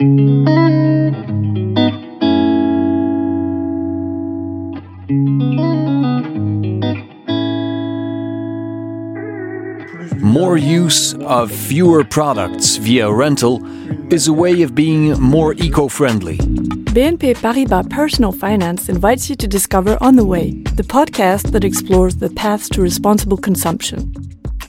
More use of fewer products via rental is a way of being more eco-friendly. BNP Paribas Personal Finance invites you to discover On the Way, the podcast that explores the paths to responsible consumption.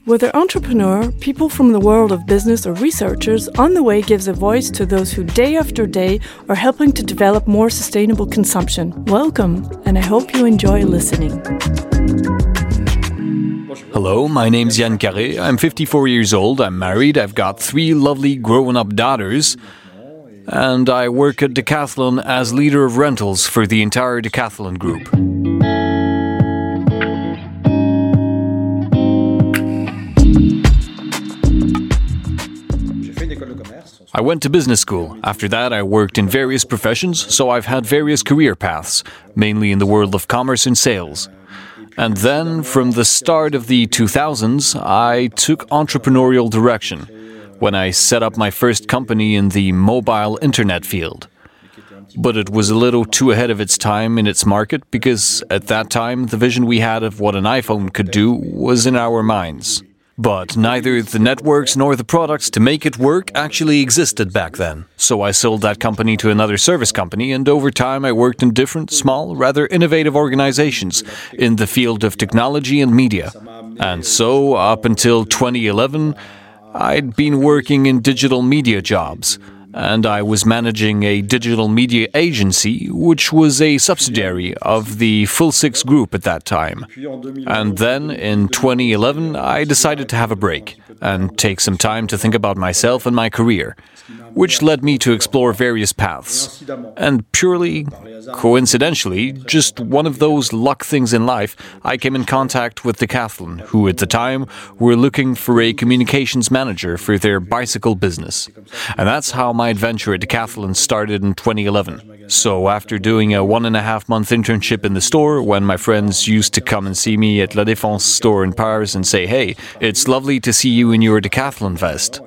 Whether entrepreneur, people from the world of business, or researchers, On the Way gives a voice to those who day after day are helping to develop more sustainable consumption. Welcome, and I hope you enjoy listening. Hello, my name's Yann Carré. I'm 54 years old. I'm married. I've got three lovely grown up daughters. And I work at Decathlon as leader of rentals for the entire Decathlon group. I went to business school. After that, I worked in various professions, so I've had various career paths, mainly in the world of commerce and sales. And then, from the start of the 2000s, I took entrepreneurial direction when I set up my first company in the mobile internet field. But it was a little too ahead of its time in its market because at that time the vision we had of what an iPhone could do was in our minds. But neither the networks nor the products to make it work actually existed back then. So I sold that company to another service company, and over time I worked in different, small, rather innovative organizations in the field of technology and media. And so, up until 2011, I'd been working in digital media jobs and I was managing a digital media agency, which was a subsidiary of the Full Six Group at that time. And then in 2011, I decided to have a break and take some time to think about myself and my career, which led me to explore various paths. And purely coincidentally, just one of those luck things in life, I came in contact with Decathlon, who at the time were looking for a communications manager for their bicycle business. And that's how my adventure at Decathlon started in 2011. So, after doing a one and a half month internship in the store, when my friends used to come and see me at La Défense store in Paris and say, Hey, it's lovely to see you in your Decathlon vest.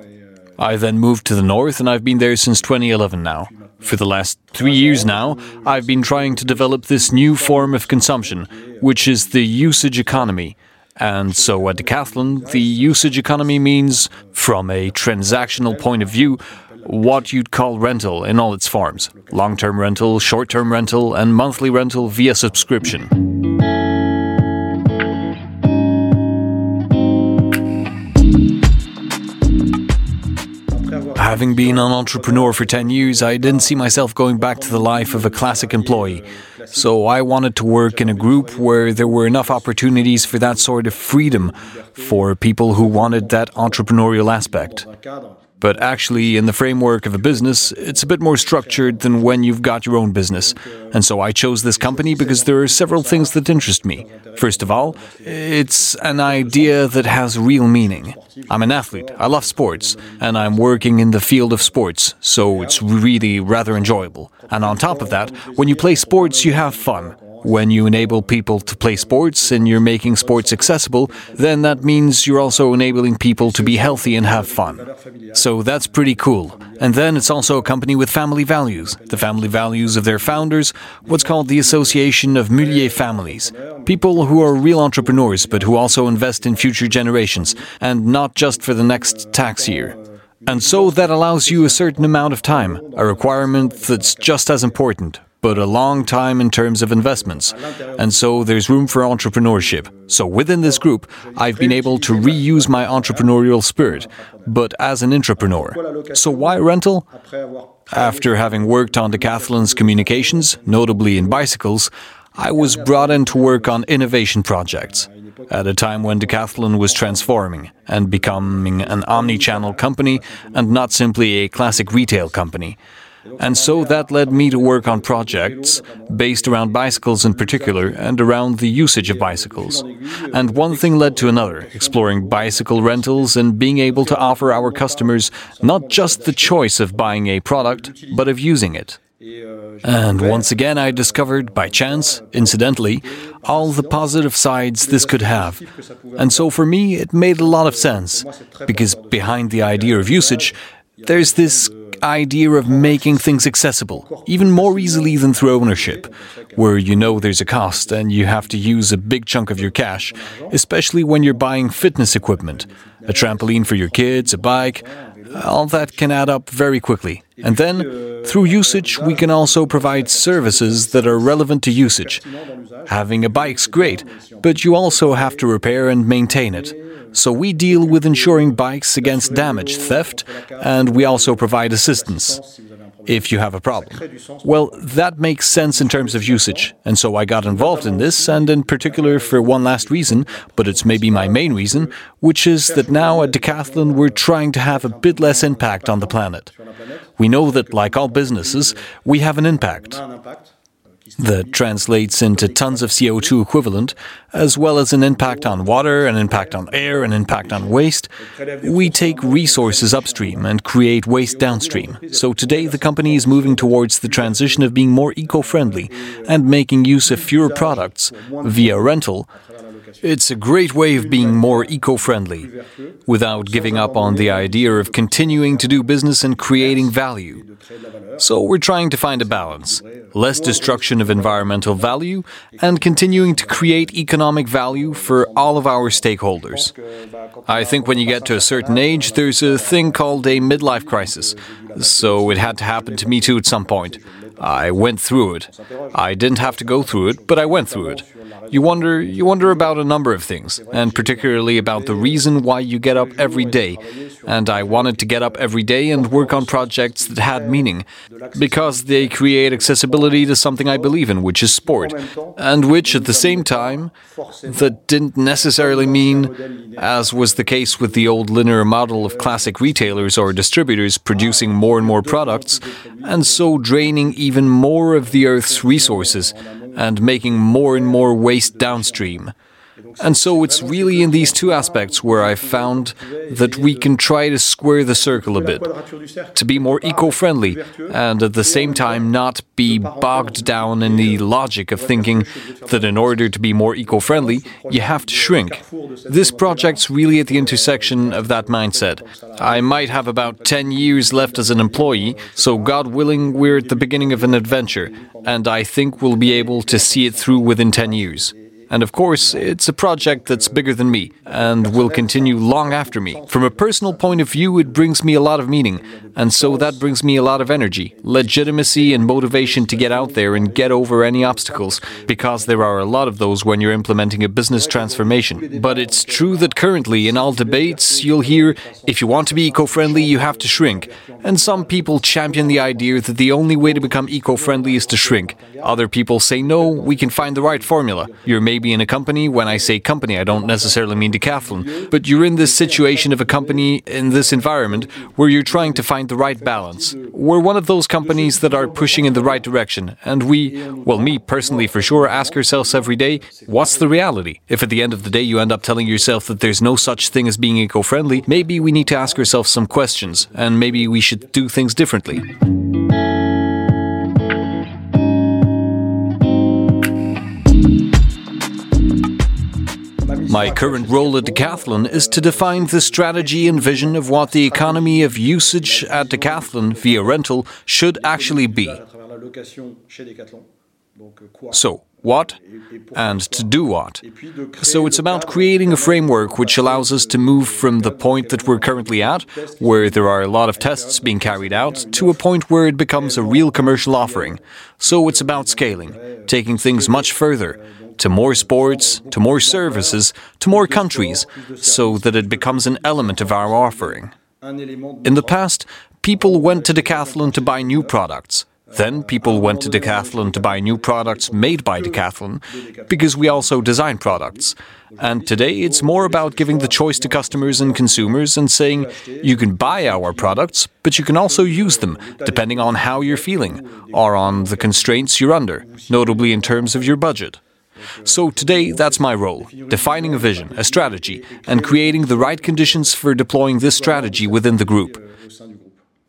I then moved to the north and I've been there since 2011 now. For the last three years now, I've been trying to develop this new form of consumption, which is the usage economy. And so at Decathlon, the usage economy means, from a transactional point of view, what you'd call rental in all its forms long term rental, short term rental, and monthly rental via subscription. Having been an entrepreneur for 10 years, I didn't see myself going back to the life of a classic employee. So I wanted to work in a group where there were enough opportunities for that sort of freedom for people who wanted that entrepreneurial aspect. But actually, in the framework of a business, it's a bit more structured than when you've got your own business. And so I chose this company because there are several things that interest me. First of all, it's an idea that has real meaning. I'm an athlete, I love sports, and I'm working in the field of sports, so it's really rather enjoyable. And on top of that, when you play sports, you have fun. When you enable people to play sports and you're making sports accessible, then that means you're also enabling people to be healthy and have fun. So that's pretty cool. And then it's also a company with family values, the family values of their founders, what's called the Association of Mulliez Families. People who are real entrepreneurs, but who also invest in future generations, and not just for the next tax year. And so that allows you a certain amount of time, a requirement that's just as important, but a long time in terms of investments. And so there's room for entrepreneurship. So within this group, I've been able to reuse my entrepreneurial spirit, but as an entrepreneur. So why rental? After having worked on Decathlon's communications, notably in bicycles, I was brought in to work on innovation projects. At a time when Decathlon was transforming and becoming an omni channel company and not simply a classic retail company. And so that led me to work on projects based around bicycles in particular and around the usage of bicycles. And one thing led to another, exploring bicycle rentals and being able to offer our customers not just the choice of buying a product, but of using it. And once again, I discovered, by chance, incidentally, all the positive sides this could have. And so for me, it made a lot of sense, because behind the idea of usage, there's this idea of making things accessible, even more easily than through ownership, where you know there's a cost and you have to use a big chunk of your cash, especially when you're buying fitness equipment, a trampoline for your kids, a bike. All that can add up very quickly. And then, through usage, we can also provide services that are relevant to usage. Having a bike's great, but you also have to repair and maintain it. So we deal with insuring bikes against damage, theft, and we also provide assistance if you have a problem. Well, that makes sense in terms of usage, and so I got involved in this, and in particular for one last reason, but it's maybe my main reason, which is that now at Decathlon we're trying to have a bit less impact on the planet. We know that, like all businesses, we have an impact that translates into tons of CO2 equivalent, as well as an impact on water, an impact on air, an impact on waste. We take resources upstream and create waste downstream. So today the company is moving towards the transition of being more eco-friendly and making use of fewer products via rental it's a great way of being more eco friendly without giving up on the idea of continuing to do business and creating value. So we're trying to find a balance less destruction of environmental value and continuing to create economic value for all of our stakeholders. I think when you get to a certain age, there's a thing called a midlife crisis. So it had to happen to me too at some point. I went through it. I didn't have to go through it, but I went through it. You wonder you wonder about a number of things, and particularly about the reason why you get up every day. And I wanted to get up every day and work on projects that had meaning, because they create accessibility to something I believe in, which is sport, and which at the same time that didn't necessarily mean, as was the case with the old linear model of classic retailers or distributors producing more and more products, and so draining even more of the Earth's resources and making more and more waste downstream. And so it's really in these two aspects where I found that we can try to square the circle a bit, to be more eco friendly and at the same time not be bogged down in the logic of thinking that in order to be more eco friendly, you have to shrink. This project's really at the intersection of that mindset. I might have about 10 years left as an employee, so God willing, we're at the beginning of an adventure, and I think we'll be able to see it through within 10 years. And of course, it's a project that's bigger than me and will continue long after me. From a personal point of view, it brings me a lot of meaning, and so that brings me a lot of energy, legitimacy, and motivation to get out there and get over any obstacles, because there are a lot of those when you're implementing a business transformation. But it's true that currently, in all debates, you'll hear if you want to be eco friendly, you have to shrink. And some people champion the idea that the only way to become eco friendly is to shrink. Other people say no, we can find the right formula. You're maybe be in a company. When I say company, I don't necessarily mean Decathlon, but you're in this situation of a company in this environment where you're trying to find the right balance. We're one of those companies that are pushing in the right direction, and we, well, me personally for sure, ask ourselves every day, what's the reality? If at the end of the day you end up telling yourself that there's no such thing as being eco friendly, maybe we need to ask ourselves some questions, and maybe we should do things differently. My current role at Decathlon is to define the strategy and vision of what the economy of usage at Decathlon via rental should actually be. So, what and to do what. So it's about creating a framework which allows us to move from the point that we're currently at, where there are a lot of tests being carried out, to a point where it becomes a real commercial offering. So it's about scaling, taking things much further, to more sports, to more services, to more countries, so that it becomes an element of our offering. In the past, people went to Decathlon to buy new products. Then people went to Decathlon to buy new products made by Decathlon, because we also design products. And today it's more about giving the choice to customers and consumers and saying, you can buy our products, but you can also use them, depending on how you're feeling, or on the constraints you're under, notably in terms of your budget. So today, that's my role defining a vision, a strategy, and creating the right conditions for deploying this strategy within the group.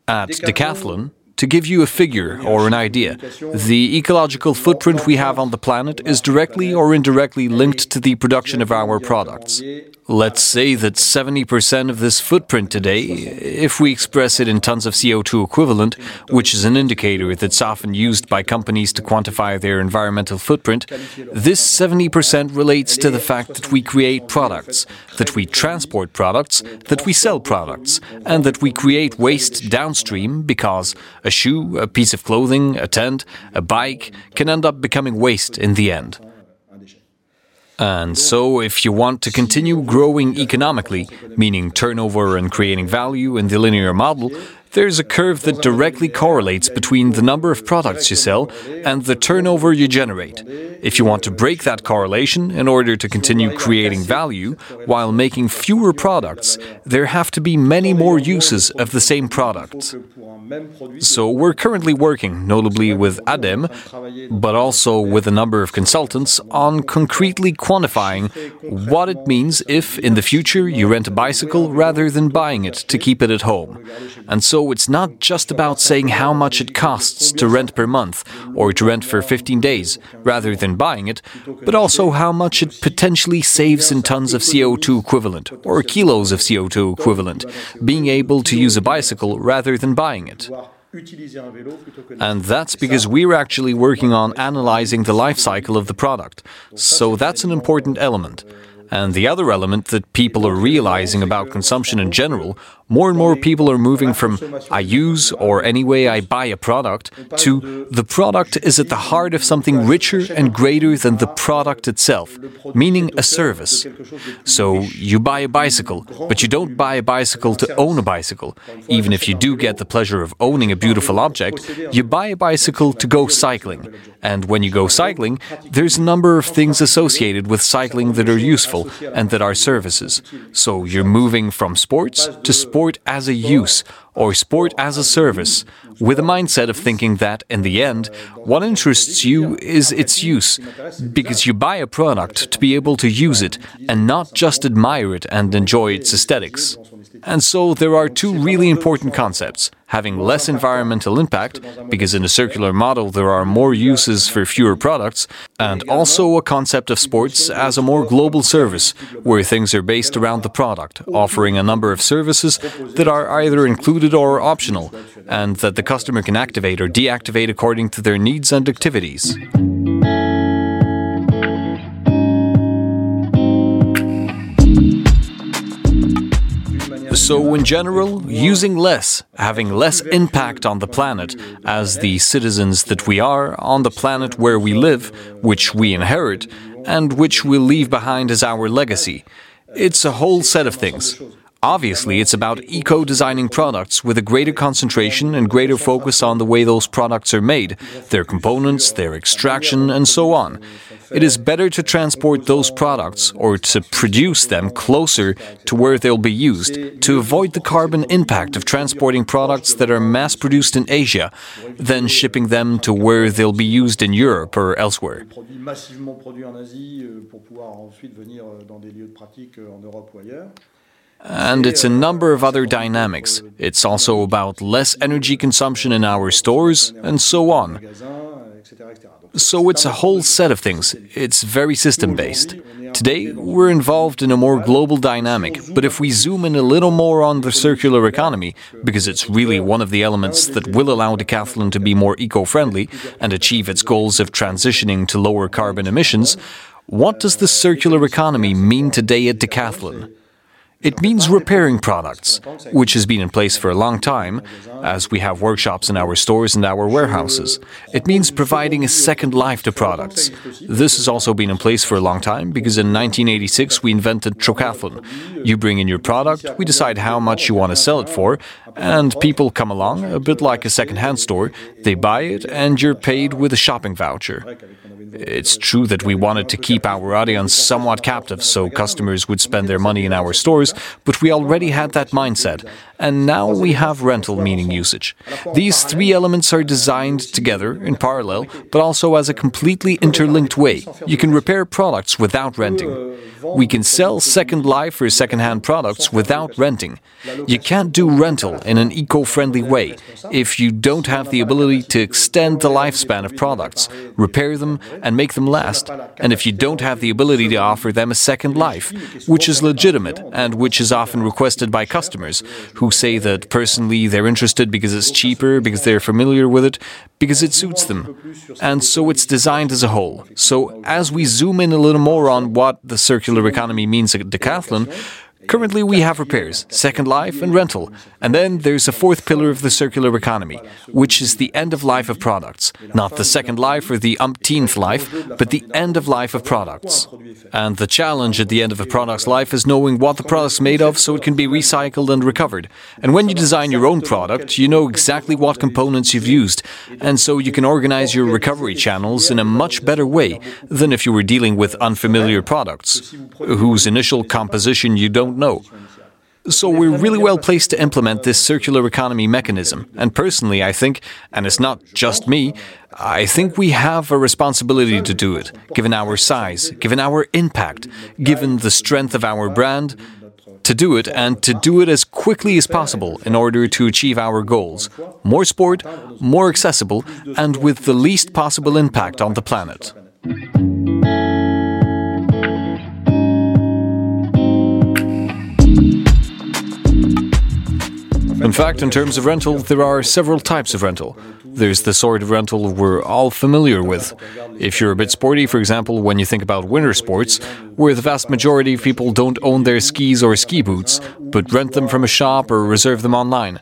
At Decathlon, to give you a figure or an idea, the ecological footprint we have on the planet is directly or indirectly linked to the production of our products. Let's say that 70% of this footprint today, if we express it in tons of CO2 equivalent, which is an indicator that's often used by companies to quantify their environmental footprint, this 70% relates to the fact that we create products, that we transport products, that we sell products, and that we create waste downstream because a shoe, a piece of clothing, a tent, a bike can end up becoming waste in the end. And so, if you want to continue growing economically, meaning turnover and creating value in the linear model, there's a curve that directly correlates between the number of products you sell and the turnover you generate. If you want to break that correlation in order to continue creating value while making fewer products, there have to be many more uses of the same product. So we're currently working, notably with ADEME, but also with a number of consultants, on concretely quantifying what it means if, in the future, you rent a bicycle rather than buying it to keep it at home. And so it's not just about saying how much it costs to rent per month or to rent for 15 days rather than buying it, but also how much it potentially saves in tons of CO2 equivalent or kilos of CO2 equivalent, being able to use a bicycle rather than buying it. And that's because we're actually working on analyzing the life cycle of the product. So that's an important element. And the other element that people are realizing about consumption in general more and more people are moving from I use or anyway I buy a product to the product is at the heart of something richer and greater than the product itself, meaning a service. So you buy a bicycle, but you don't buy a bicycle to own a bicycle. Even if you do get the pleasure of owning a beautiful object, you buy a bicycle to go cycling. And when you go cycling, there's a number of things associated with cycling that are useful and that are services. So you're moving from sports to sport as a use or sport as a service, with a mindset of thinking that, in the end, what interests you is its use, because you buy a product to be able to use it and not just admire it and enjoy its aesthetics. And so there are two really important concepts having less environmental impact, because in a circular model there are more uses for fewer products, and also a concept of sports as a more global service, where things are based around the product, offering a number of services that are either included or optional, and that the customer can activate or deactivate according to their needs and activities. So, in general, using less, having less impact on the planet, as the citizens that we are on the planet where we live, which we inherit, and which we'll leave behind as our legacy. It's a whole set of things. Obviously, it's about eco designing products with a greater concentration and greater focus on the way those products are made, their components, their extraction, and so on. It is better to transport those products or to produce them closer to where they'll be used to avoid the carbon impact of transporting products that are mass produced in Asia than shipping them to where they'll be used in Europe or elsewhere. And it's a number of other dynamics. It's also about less energy consumption in our stores and so on. So it's a whole set of things. It's very system based. Today, we're involved in a more global dynamic, but if we zoom in a little more on the circular economy, because it's really one of the elements that will allow Decathlon to be more eco friendly and achieve its goals of transitioning to lower carbon emissions, what does the circular economy mean today at Decathlon? It means repairing products, which has been in place for a long time, as we have workshops in our stores and our warehouses. It means providing a second life to products. This has also been in place for a long time because in 1986 we invented Trocathlon. You bring in your product, we decide how much you want to sell it for, and people come along, a bit like a second-hand store, they buy it, and you're paid with a shopping voucher. It's true that we wanted to keep our audience somewhat captive so customers would spend their money in our stores, but we already had that mindset, and now we have rental meaning usage. These three elements are designed together in parallel, but also as a completely interlinked way. You can repair products without renting. We can sell second life or second-hand products without renting. You can't do rental in an eco-friendly way if you don't have the ability to extend the lifespan of products, repair them and make them last, and if you don't have the ability to offer them a second life, which is legitimate and which is often requested by customers who say that personally they're interested because it's cheaper, because they're familiar with it, because it suits them. And so it's designed as a whole. So as we zoom in a little more on what the circular economy means at Decathlon, Currently, we have repairs, second life, and rental. And then there's a fourth pillar of the circular economy, which is the end of life of products. Not the second life or the umpteenth life, but the end of life of products. And the challenge at the end of a product's life is knowing what the product's made of so it can be recycled and recovered. And when you design your own product, you know exactly what components you've used. And so you can organize your recovery channels in a much better way than if you were dealing with unfamiliar products, whose initial composition you don't know. So we're really well placed to implement this circular economy mechanism. And personally, I think, and it's not just me, I think we have a responsibility to do it, given our size, given our impact, given the strength of our brand, to do it and to do it as quickly as possible in order to achieve our goals. More sport, more accessible, and with the least possible impact on the planet. In fact, in terms of rental, there are several types of rental. There's the sort of rental we're all familiar with. If you're a bit sporty, for example, when you think about winter sports, where the vast majority of people don't own their skis or ski boots, but rent them from a shop or reserve them online.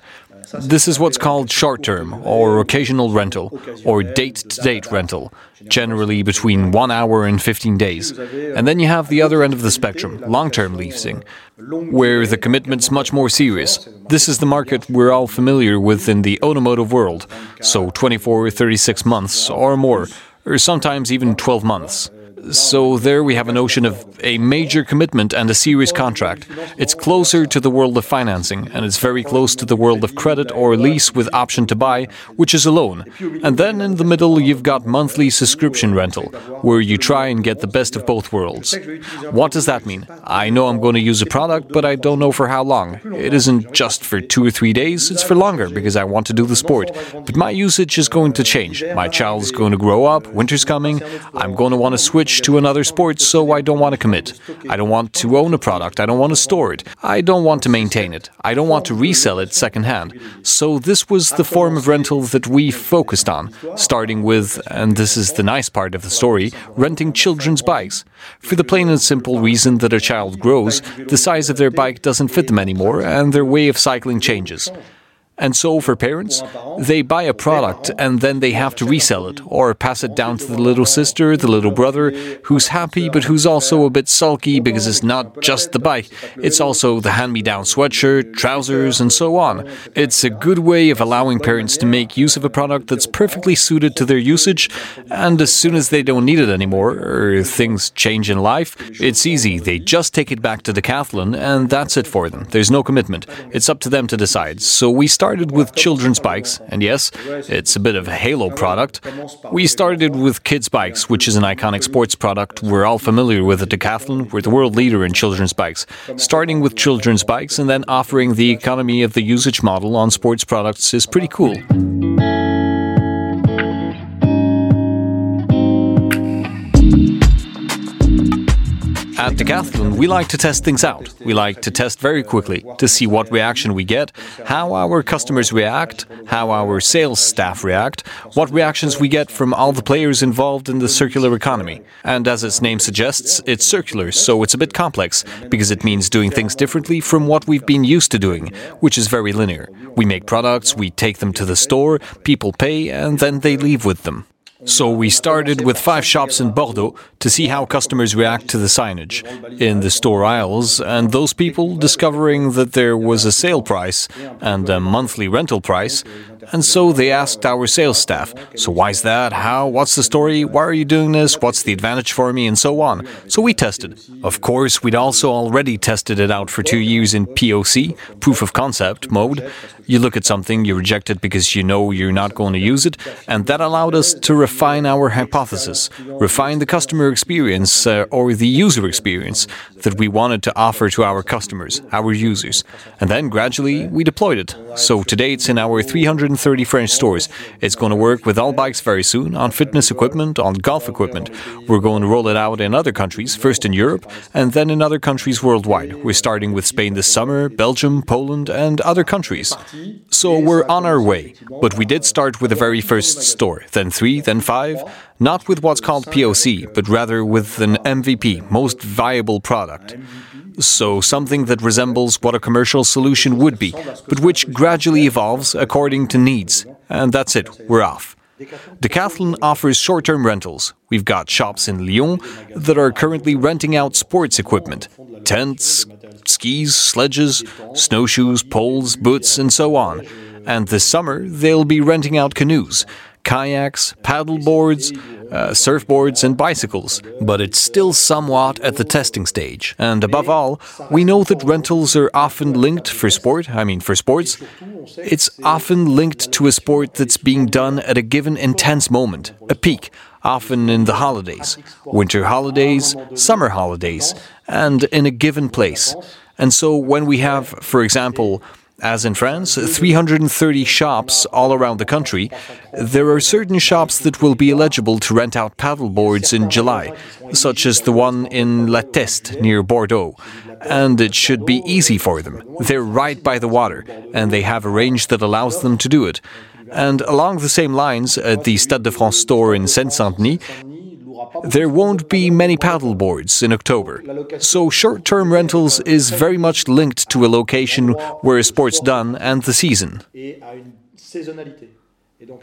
This is what's called short term or occasional rental or date to date rental, generally between one hour and 15 days. And then you have the other end of the spectrum, long term leasing, where the commitment's much more serious. This is the market we're all familiar with in the automotive world, so 24 or 36 months or more, or sometimes even 12 months. So there we have a notion of a major commitment and a serious contract. It's closer to the world of financing, and it's very close to the world of credit or lease with option to buy, which is a loan. And then in the middle you've got monthly subscription rental, where you try and get the best of both worlds. What does that mean? I know I'm going to use a product, but I don't know for how long. It isn't just for two or three days, it's for longer because I want to do the sport. But my usage is going to change. My child's going to grow up, winter's coming, I'm going to want to switch to another sport, so I don't want to commit. I don't want to own a product. I don't want to store it. I don't want to maintain it. I don't want to resell it secondhand. So this was the form of rental that we focused on, starting with, and this is the nice part of the story, renting children's bikes. For the plain and simple reason that a child grows, the size of their bike doesn't fit them anymore, and their way of cycling changes. And so, for parents, they buy a product and then they have to resell it or pass it down to the little sister, the little brother, who's happy but who's also a bit sulky because it's not just the bike, it's also the hand me down sweatshirt, trousers, and so on. It's a good way of allowing parents to make use of a product that's perfectly suited to their usage, and as soon as they don't need it anymore, or things change in life, it's easy. They just take it back to Decathlon, and that's it for them. There's no commitment. It's up to them to decide. So we start started with children's bikes, and yes, it's a bit of a halo product. We started with kids' bikes, which is an iconic sports product we're all familiar with at Decathlon. We're the world leader in children's bikes. Starting with children's bikes and then offering the economy of the usage model on sports products is pretty cool. At Decathlon, we like to test things out. We like to test very quickly to see what reaction we get, how our customers react, how our sales staff react, what reactions we get from all the players involved in the circular economy. And as its name suggests, it's circular, so it's a bit complex, because it means doing things differently from what we've been used to doing, which is very linear. We make products, we take them to the store, people pay, and then they leave with them. So we started with five shops in Bordeaux to see how customers react to the signage. In the store aisles, and those people discovering that there was a sale price and a monthly rental price, And so they asked our sales staff, So why is that? How? What's the story? Why are you doing this? What's the advantage for me? And so on. So we tested. Of course, we'd also already tested it out for two years in POC, proof of concept mode. You look at something, you reject it because you know you're not going to use it, and that allowed us to refine our hypothesis, refine the customer experience uh, or the user experience that we wanted to offer to our customers, our users. And then gradually we deployed it. So today it's in our 330 French stores. It's going to work with all bikes very soon, on fitness equipment, on golf equipment. We're going to roll it out in other countries, first in Europe, and then in other countries worldwide. We're starting with Spain this summer, Belgium, Poland, and other countries. So we're on our way. But we did start with the very first store, then three, then five, not with what's called POC, but rather with an MVP, most viable product. So something that resembles what a commercial solution would be, but which gradually evolves according to needs. And that's it, we're off. Decathlon offers short term rentals. We've got shops in Lyon that are currently renting out sports equipment tents, skis, sledges, snowshoes, poles, boots, and so on. And this summer, they'll be renting out canoes kayaks, paddle boards, uh, surfboards, and bicycles, but it's still somewhat at the testing stage. And above all, we know that rentals are often linked for sport, I mean, for sports, it's often linked to a sport that's being done at a given intense moment, a peak, often in the holidays, winter holidays, summer holidays, and in a given place. And so when we have, for example, as in France, 330 shops all around the country, there are certain shops that will be eligible to rent out paddleboards in July, such as the one in La Teste near Bordeaux. And it should be easy for them. They're right by the water, and they have a range that allows them to do it. And along the same lines, at the Stade de France store in Saint Denis, there won't be many paddle boards in October. So short term rentals is very much linked to a location where sport's done and the season.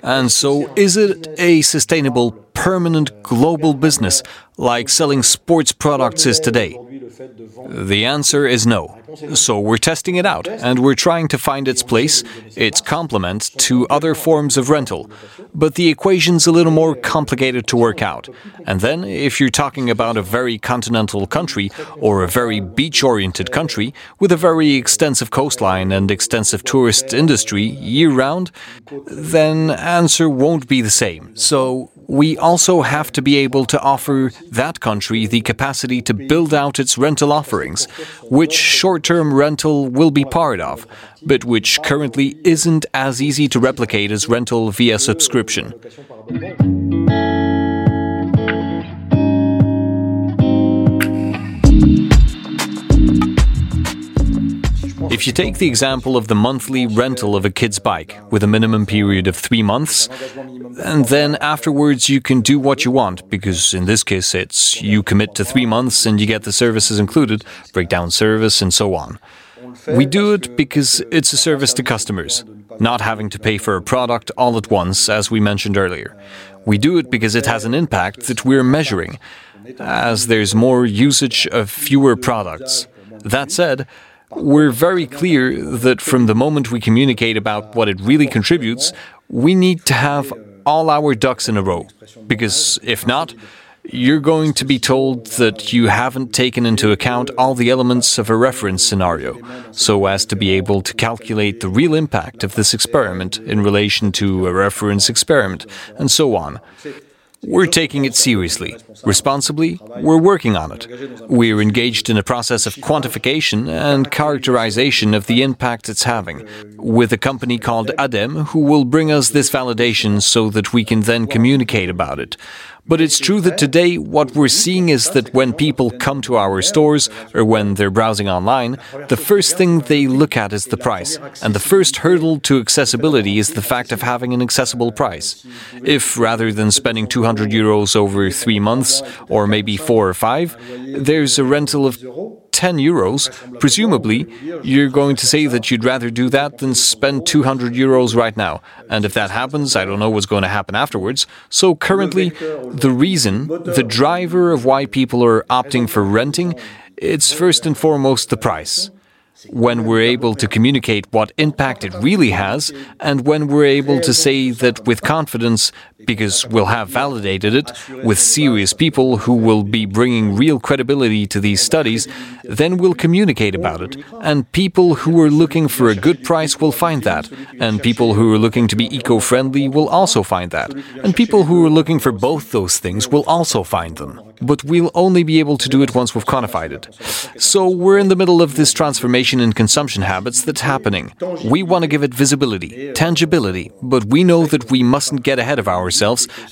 And so, is it a sustainable, permanent global business like selling sports products is today? The answer is no. So we're testing it out and we're trying to find its place, its complement to other forms of rental. But the equation's a little more complicated to work out. And then, if you're talking about a very continental country or a very beach oriented country with a very extensive coastline and extensive tourist industry year round, then answer won't be the same. So we also have to be able to offer that country the capacity to build out its rental offerings, which short term rental will be part of, but which currently isn't as easy to replicate as rental via subscription. If you take the example of the monthly rental of a kid's bike with a minimum period of three months, and then afterwards you can do what you want, because in this case it's you commit to three months and you get the services included, breakdown service, and so on. We do it because it's a service to customers, not having to pay for a product all at once, as we mentioned earlier. We do it because it has an impact that we're measuring, as there's more usage of fewer products. That said, we're very clear that from the moment we communicate about what it really contributes, we need to have all our ducks in a row. Because if not, you're going to be told that you haven't taken into account all the elements of a reference scenario, so as to be able to calculate the real impact of this experiment in relation to a reference experiment, and so on. We're taking it seriously. Responsibly, we're working on it. We're engaged in a process of quantification and characterization of the impact it's having, with a company called ADEME who will bring us this validation so that we can then communicate about it. But it's true that today what we're seeing is that when people come to our stores or when they're browsing online, the first thing they look at is the price. And the first hurdle to accessibility is the fact of having an accessible price. If rather than spending 200 euros over three months, or maybe four or five, there's a rental of 10 euros, presumably you're going to say that you'd rather do that than spend 200 euros right now. And if that happens, I don't know what's going to happen afterwards. So currently, the reason, the driver of why people are opting for renting, it's first and foremost the price. when we're able to communicate what impact it really has, and when we're able to say that with confidence, because we'll have validated it with serious people who will be bringing real credibility to these studies, then we'll communicate about it. And people who are looking for a good price will find that. And people who are looking to be eco friendly will also find that. And people who are looking for both those things will also find them. But we'll only be able to do it once we've quantified it. So we're in the middle of this transformation in consumption habits that's happening. We want to give it visibility, tangibility, but we know that we mustn't get ahead of ourselves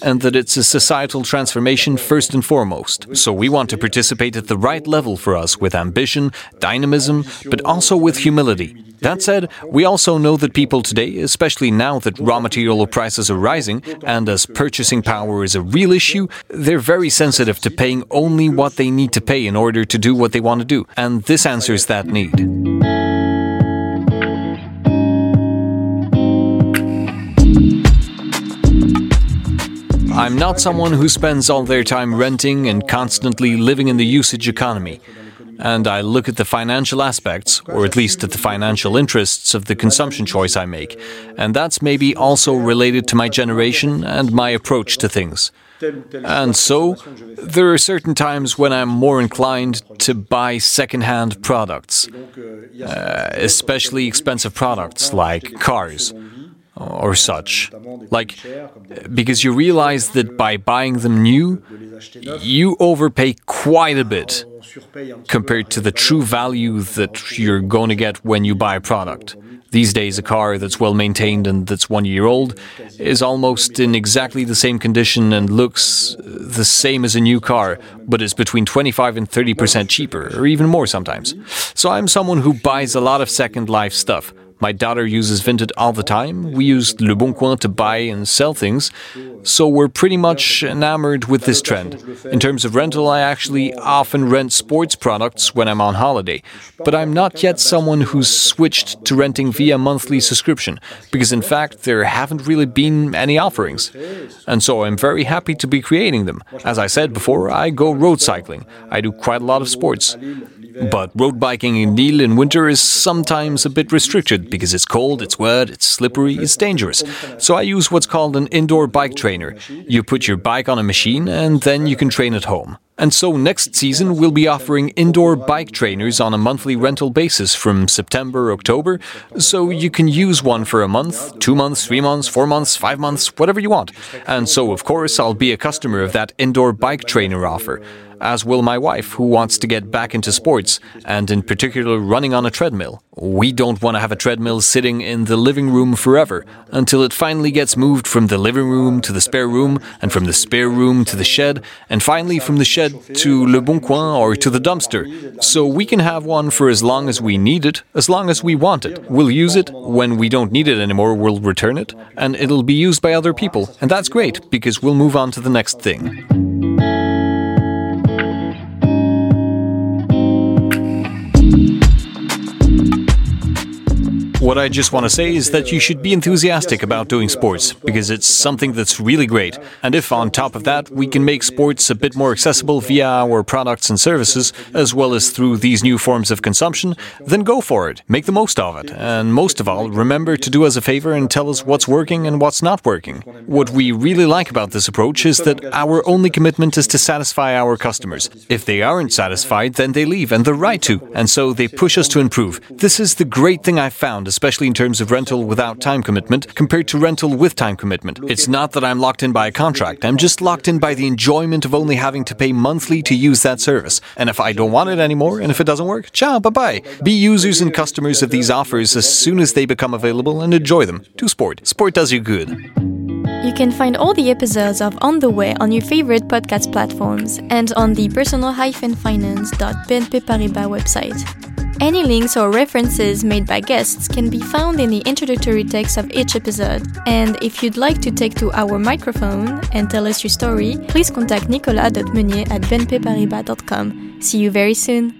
and that it's a societal transformation first and foremost. So we want to participate at the right level for us with ambition, dynamism, but also with humility. That said, we also know that people today, especially now that raw material prices are rising and as purchasing power is a real issue, they're very sensitive to paying only what they need to pay in order to do what they want to do. And this answers that need. I'm not someone who spends all their time renting and constantly living in the usage economy and I look at the financial aspects, or at least at the financial interests of the consumption choice I make. And that's maybe also related to my generation and my approach to things. And so, there are certain times when I'm more inclined to buy second-hand products, uh, especially expensive products like cars or such. Like, because you realize that by buying them new, you overpay quite a bit compared to the true value that you're going to get when you buy a product. These days, a car that's well maintained and that's one year old is almost in exactly the same condition and looks uh, the same as a new car, but is between 25 and 30% cheaper, or even more sometimes. So I'm someone who buys a lot of second life stuff. My daughter uses Vinted all the time. We use Leboncoin to buy and sell things. So we're pretty much enamored with this trend. In terms of rental, I actually often rent sports products when I'm on holiday. But I'm not yet someone who's switched to renting via monthly subscription, because in fact, there haven't really been any offerings. And so I'm very happy to be creating them. As I said before, I go road cycling. I do quite a lot of sports. But road biking in Lille in winter is sometimes a bit restricted because it's cold, it's wet, it's slippery, it's dangerous. So I use what's called an indoor bike trainer. You put your bike on a machine and then you can train at home. And so next season we'll be offering indoor bike trainers on a monthly rental basis from September, October. So you can use one for a month, two months, three months, four months, five months, whatever you want. And so, of course, I'll be a customer of that indoor bike trainer offer as will my wife, who wants to get back into sports, and in particular running on a treadmill. We don't want to have a treadmill sitting in the living room forever, until it finally gets moved from the living room to the spare room, and from the spare room to the shed, and finally from the shed to Le Bon Coin or to the dumpster. So we can have one for as long as we need it, as long as we want it. We'll use it. When we don't need it anymore, we'll return it, and it'll be used by other people. And that's great, because we'll move on to the next thing. What I just want to say is that you should be enthusiastic about doing sports, because it's something that's really great. And if on top of that we can make sports a bit more accessible via our products and services, as well as through these new forms of consumption, then go for it. Make the most of it. And most of all, remember to do us a favor and tell us what's working and what's not working. What we really like about this approach is that our only commitment is to satisfy our customers. If they aren't satisfied, then they leave, and they're right to. And so they push us to improve. This is the great thing I've found, especially in terms of rental without time commitment compared to rental with time commitment. It's not that I'm locked in by a contract, I'm just locked in by the enjoyment of only having to pay monthly to use that service. And if I don't want it anymore, and if it doesn't work, ciao, bye bye. Be users and customers of these offers as soon as they become available and enjoy them. Do sport. Sport does you good. You can find all the episodes of On the Way on your favorite podcast platforms and on the personal-finance.bnp Paribas website. Any links or references made by guests can be found in the introductory text of each episode. And if you'd like to take to our microphone and tell us your story, please contact nicolas.meunier at bnpparibas.com. See you very soon!